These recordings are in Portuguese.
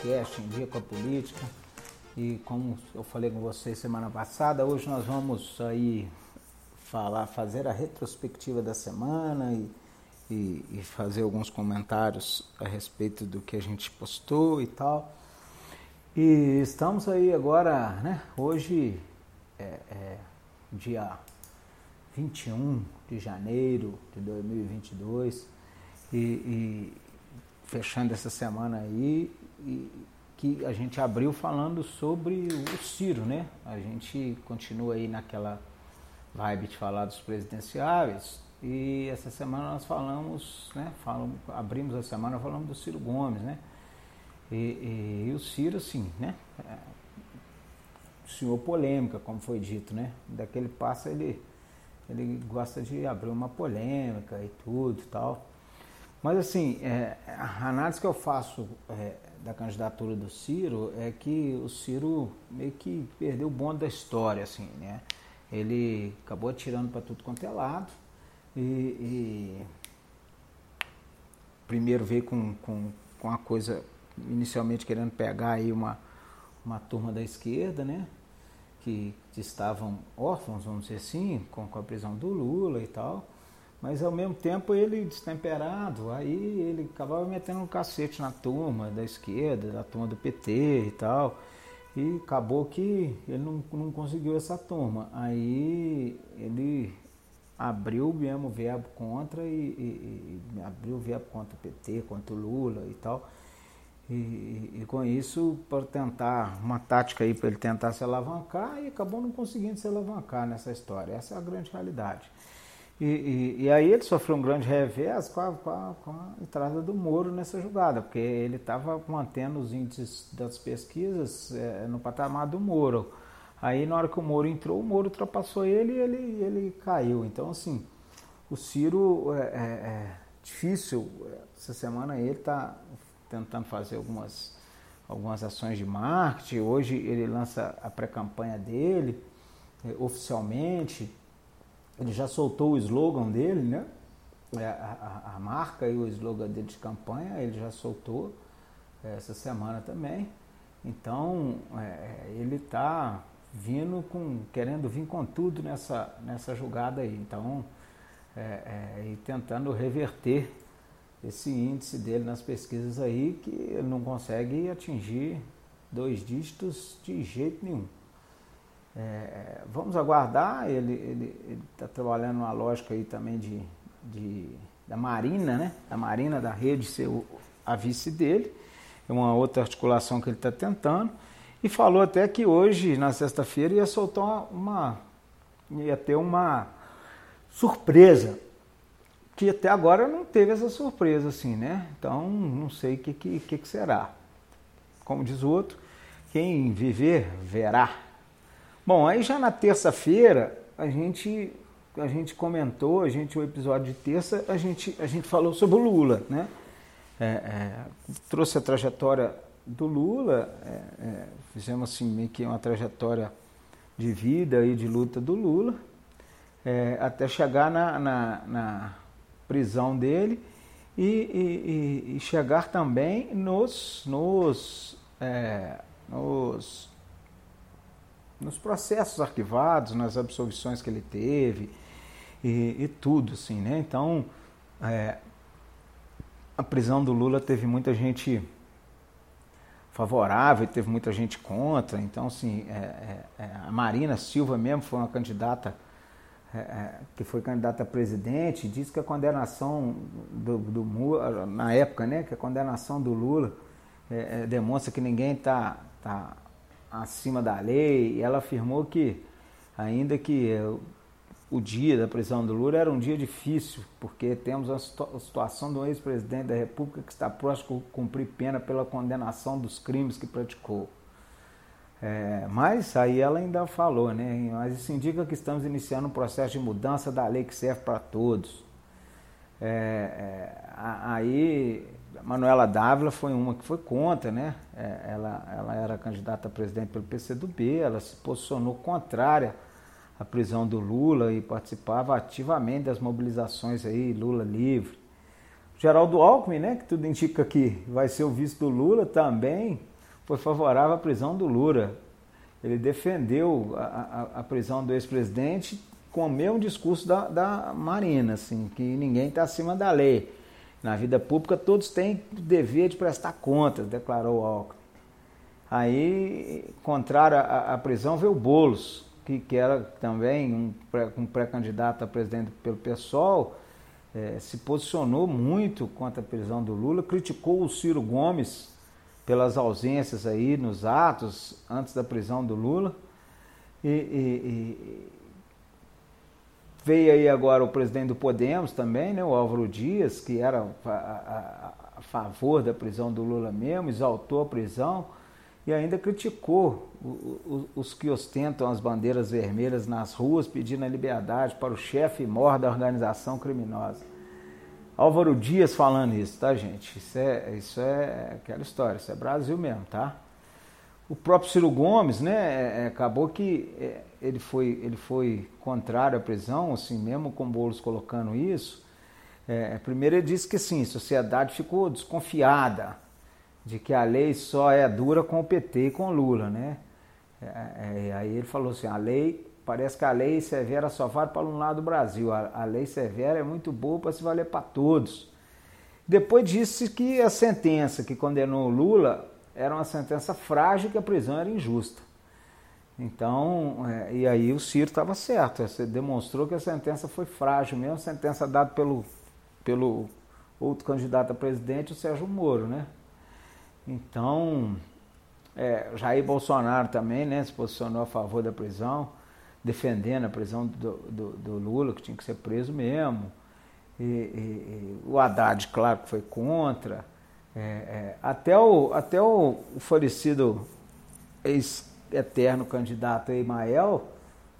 Podcast Em Dia com a Política. E como eu falei com vocês semana passada, hoje nós vamos aí falar, fazer a retrospectiva da semana e, e, e fazer alguns comentários a respeito do que a gente postou e tal. E estamos aí agora, né? Hoje é, é dia 21 de janeiro de 2022 e, e fechando essa semana aí que a gente abriu falando sobre o Ciro, né? A gente continua aí naquela vibe de falar dos presidenciáveis e essa semana nós falamos, né? Falamos, abrimos a semana falando do Ciro Gomes, né? E, e, e o Ciro, assim, né? É, senhor polêmica, como foi dito, né? Daquele passo ele ele gosta de abrir uma polêmica e tudo tal. Mas assim, é, a análise que eu faço é, da candidatura do Ciro é que o Ciro meio que perdeu o bonde da história, assim, né? Ele acabou atirando para tudo quanto é lado e, e primeiro veio com, com, com a coisa, inicialmente querendo pegar aí uma, uma turma da esquerda, né? Que, estavam órfãos, vamos dizer assim, com, com a prisão do Lula e tal. Mas ao mesmo tempo ele destemperado, aí ele acabava metendo um cacete na turma da esquerda, da turma do PT e tal. E acabou que ele não, não conseguiu essa turma. Aí ele abriu mesmo o verbo contra e, e, e abriu o verbo contra o PT, contra o Lula e tal. E, e, com isso, para tentar, uma tática aí para ele tentar se alavancar e acabou não conseguindo se alavancar nessa história. Essa é a grande realidade. E, e aí ele sofreu um grande revés com a, com, a, com a, entrada do Moro nessa jogada, porque ele estava mantendo os índices das pesquisas é, no patamar do Moro. Aí na hora que o Moro entrou, o Moro ultrapassou ele e ele, ele caiu. Então, assim, o Ciro é, é, é difícil. Essa semana ele está tentando fazer algumas, algumas ações de marketing. Hoje ele lança a pré-campanha dele eh, oficialmente. Ele já soltou o slogan dele, né? A, a, a, marca e o slogan dele de campanha, ele já soltou eh, essa semana também. Então é, ele está vindo com, querendo vir com tudo nessa, nessa jogada aí. Então, é, é, e tentando reverter esse índice dele nas pesquisas aí que ele não consegue atingir dois dígitos de jeito nenhum. É, vamos aguardar, ele está trabalhando uma lógica aí também de, de, da Marina, né? Da Marina da rede ser o, a vice dele, é uma outra articulação que ele está tentando. E falou até que hoje, na sexta-feira, ia soltar uma, ia ter uma surpresa que até agora não teve essa surpresa assim, né? Então não sei o que, que, que, será. Como diz o outro, quem viver verá. Bom, aí já na terça-feira a gente a gente comentou, a gente o episódio de terça a gente a gente falou sobre o Lula, né? É, é, trouxe a trajetória do Lula, é, é fizemos assim meio que uma trajetória de vida e de luta do Lula. é, até chegar na, na, na, prisão dele e, e, e, chegar também nos, nos, é, nos, nos processos arquivados, nas absolvições que ele teve e, e tudo, assim, né? Então, é, a prisão do Lula teve muita gente favorável, teve muita gente contra. Então, assim, é, é, é, a Marina Silva mesmo foi uma candidata é, é, que foi candidata a presidente, disse que a condenação do, do na época, né, que a condenação do Lula é, demonstra que ninguém está tá acima da lei. E ela afirmou que, ainda que o dia da prisão do Lula era um dia difícil, porque temos a situação do ex-presidente da República que está próximo a cumprir pena pela condenação dos crimes que praticou. É, mas aí ela ainda falou, né? Mas isso indica que estamos iniciando um processo de mudança da lei que serve para todos. É, é, aí Manuela Dávila foi uma que foi contra, né? É, ela, ela era candidata a presidente pelo PCdoB, ela se posicionou contrária a prisão do Lula e participava ativamente das mobilizações aí, Lula livre. Geraldo Alckmin, né, que tudo indica que vai ser o vice do Lula, também foi favorável à prisão do Lula. Ele defendeu a, a, a prisão do ex-presidente com o mesmo discurso da, da Marina, assim, que ninguém está acima da lei. Na vida pública todos têm o dever de prestar contas, declarou Alckmin. Aí, contrário à, prisão, veio o Boulos, que, que era também um, um pré-candidato a presidente pelo PSOL, é, se posicionou muito contra a prisão do Lula, criticou o Ciro Gomes pelas ausências aí nos atos antes da prisão do Lula. E, e veio aí agora o presidente do Podemos também, né, o Álvaro Dias, que era a, favor da prisão do Lula mesmo, exaltou a prisão e ainda criticou os que ostentam as bandeiras vermelhas nas ruas pedindo a liberdade para o chefe mor da organização criminosa. Álvaro Dias falando isso, tá, gente? Isso é, isso é aquela história, isso é Brasil mesmo, tá? O próprio Ciro Gomes, né, é, é, acabou que é, ele foi, ele foi contrário à prisão, assim, mesmo com Boulos colocando isso. É, primeiro ele disse que sim, a sociedade ficou desconfiada de que a lei só é dura com o PT e com Lula, né? É, é, aí ele falou assim, a lei, parece que a lei severa só vale para um lado do Brasil, a, a lei severa é muito boa para se valer para todos. Depois disse que a sentença que condenou Lula era uma sentença frágil, que a prisão era injusta. Então, é, e aí o Ciro estava certo, você demonstrou que a sentença foi frágil, mesmo a sentença dada pelo, pelo outro candidato a presidente, o Sérgio Moro, né? Então, é, Jair Bolsonaro também né, se posicionou a favor da prisão, defendendo a prisão do, do, do Lula, que tinha que ser preso mesmo. E, e, e o Haddad, claro, que foi contra. É, é, até o, até o, falecido ex-eterno candidato Emael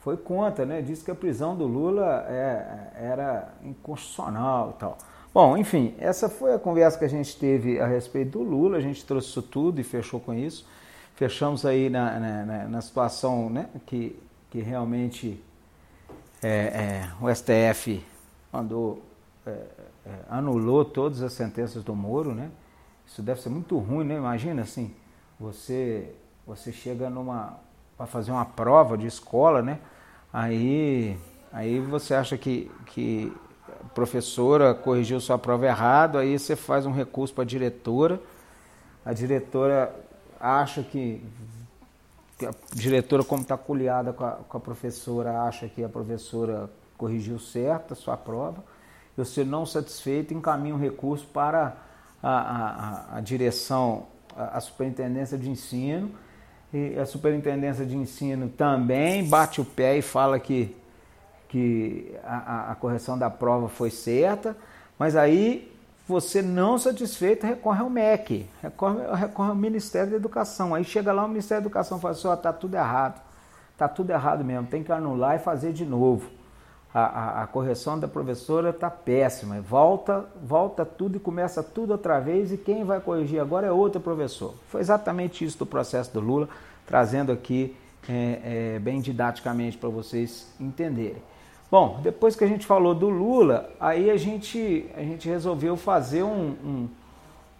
foi contra, né? Disse que a prisão do Lula é, era inconstitucional e tal. Bom, enfim, essa foi a conversa que a gente teve a respeito do Lula, a gente trouxe isso tudo e fechou com isso. Fechamos aí na, na, na situação né, que, que realmente é, é, o STF mandou, é, é, anulou todas as sentenças do Moro, né? Isso deve ser muito ruim, né? Imagina assim, você, você chega numa para fazer uma prova de escola, né? Aí, aí você acha que, que professora corrigiu sua prova errado, aí você faz um recurso para a diretora, a diretora acha que, a diretora, como está culiada com a, com a professora, acha que a professora corrigiu certo a sua prova, e você não satisfeito encaminha um recurso para a, a, a direção, a, a superintendência de ensino, e a superintendência de ensino também bate o pé e fala que que a, a, correção da prova foi certa, mas aí você não satisfeito recorre ao MEC, recorre, recorre ao Ministério da Educação. Aí chega lá o Ministério da Educação e fala assim, ó, oh, tudo errado, tá tudo errado mesmo, tem que anular e fazer de novo. A, a, a correção da professora está péssima. Volta, volta tudo e começa tudo outra vez e quem vai corrigir agora é outro professor. Foi exatamente isso do processo do Lula, trazendo aqui é, é, bem didaticamente para vocês entenderem. Bom, depois que a gente falou do Lula, aí a gente, a gente resolveu fazer um, um,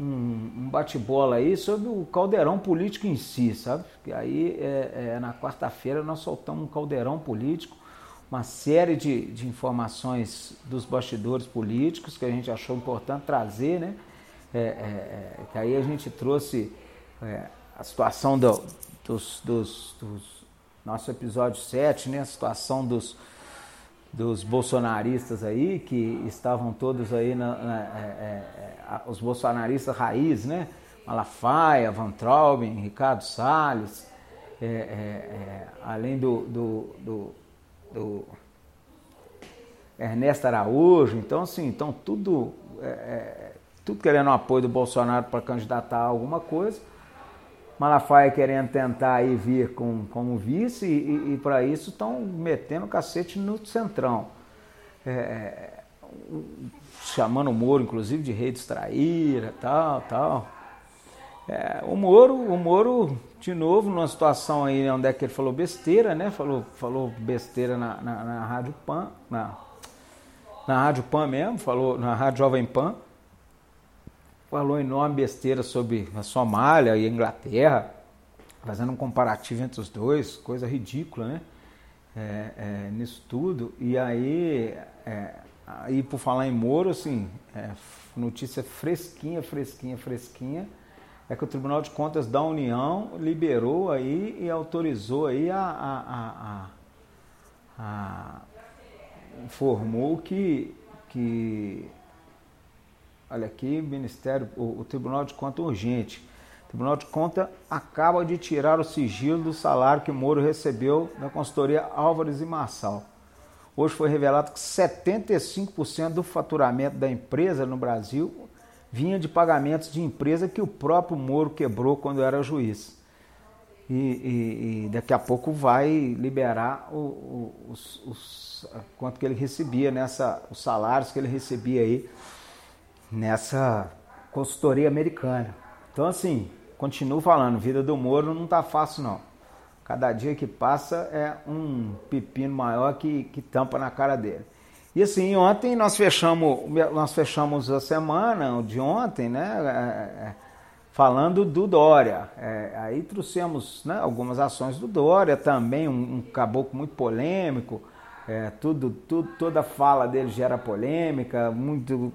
um bate-bola aí sobre o caldeirão político em si, sabe? E aí é, é, na quarta-feira nós soltamos um caldeirão político, uma série de, de informações dos bastidores políticos que a gente achou importante trazer, né? É, é, é que aí a gente trouxe é, a situação do, dos, dos, dos, nosso episódio 7, né? A situação dos dos bolsonaristas aí, que estavam todos aí, na, na é, é, os bolsonaristas raiz, né? Malafaia, Van Trauben, Ricardo Salles, além do, do, do, do, Ernesto Araújo, então assim, então tudo, tudo querendo o apoio do Bolsonaro para candidatar alguma coisa. Malafaia querendo tentar aí vir com, como vice e, e, e para isso estão metendo cacete no centrão. É, é chamando o Moro, inclusive, de rei distraíra, tal, tal. É, o Moro, o Moro, de novo, numa situação aí onde é que ele falou besteira, né? Falou, falou besteira na, na, na Rádio Pan, na, na Rádio Pan mesmo, falou na Rádio Jovem Pan falou enorme besteira sobre a Somália e a Inglaterra, fazendo um comparativo entre os dois, coisa ridícula, né? É, é, nisso tudo. E aí, é, aí, por falar em Moro, assim, é, notícia fresquinha, fresquinha, fresquinha, é que o Tribunal de Contas da União liberou aí e autorizou aí a, a, a, a informou que, que Olha aqui, Ministério, o, o Tribunal de Conta urgente. O Tribunal de Conta acaba de tirar o sigilo do salário que Moro recebeu da consultoria Álvares e Marçal. Hoje foi revelado que 75% do faturamento da empresa no Brasil vinha de pagamentos de empresa que o próprio Moro quebrou quando era juiz. E, e, e daqui a pouco vai liberar o, o, os, os, quanto que ele recebia nessa, os salários que ele recebia aí nessa consultoria americana. Então, assim, continuo falando, vida do Moro não tá fácil não. Cada dia que passa é um pepino maior que, que tampa na cara dele. E assim, ontem nós fechamos, nós fechamos a semana de ontem, né? É, é, falando do Dória. É, aí trouxemos né, algumas ações do Dória, também um, um caboclo muito polêmico, é, tudo, tudo, toda fala dele gera polêmica, muito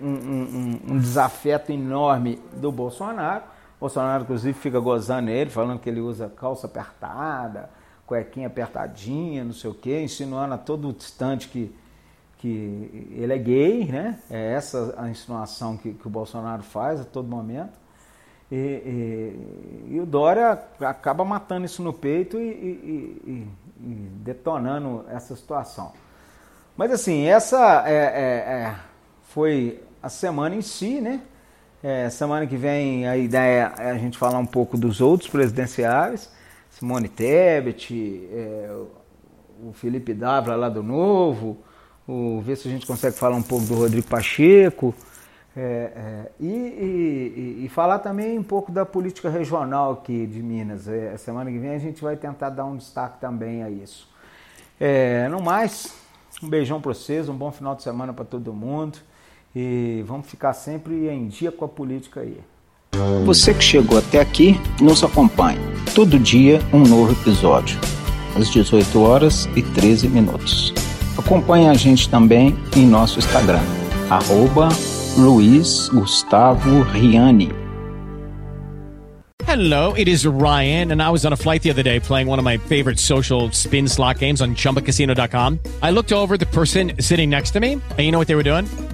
um, um, um, desafeto enorme do Bolsonaro. Bolsonaro, inclusive, fica gozando ele, falando que ele usa calça apertada, cuequinha apertadinha, não sei o quê, insinuando a todo instante que, que ele é gay, né? É essa a insinuação que, que o Bolsonaro faz a todo momento. E, e, e, o Dória acaba matando isso no peito e, e, detonando essa situação. Mas assim, essa é, é, é, foi a semana em si, né? É, semana que vem a ideia é a gente falar um pouco dos outros presidenciais, Simone Tebet, é, o Felipe Dávila lá do Novo, o, ver se a gente consegue falar um pouco do Rodrigo Pacheco, é, é, e, e, e, falar também um pouco da política regional aqui de Minas. É, semana que vem a gente vai tentar dar um destaque também a isso. É, no mais, um beijão para vocês, um bom final de semana para todo mundo e vamos ficar sempre em dia com a política aí. Você que chegou até aqui, nos acompanhe. Todo dia um novo episódio, às 18 horas e 13 minutos. Acompanhe a gente também em nosso Instagram, arroba Luiz Gustavo Riani. Hello, it is Ryan, and I was on a flight the other day playing one of my favorite social spin slot games on chumbacasino.com. I looked over the person sitting next to me, and you know what they were doing?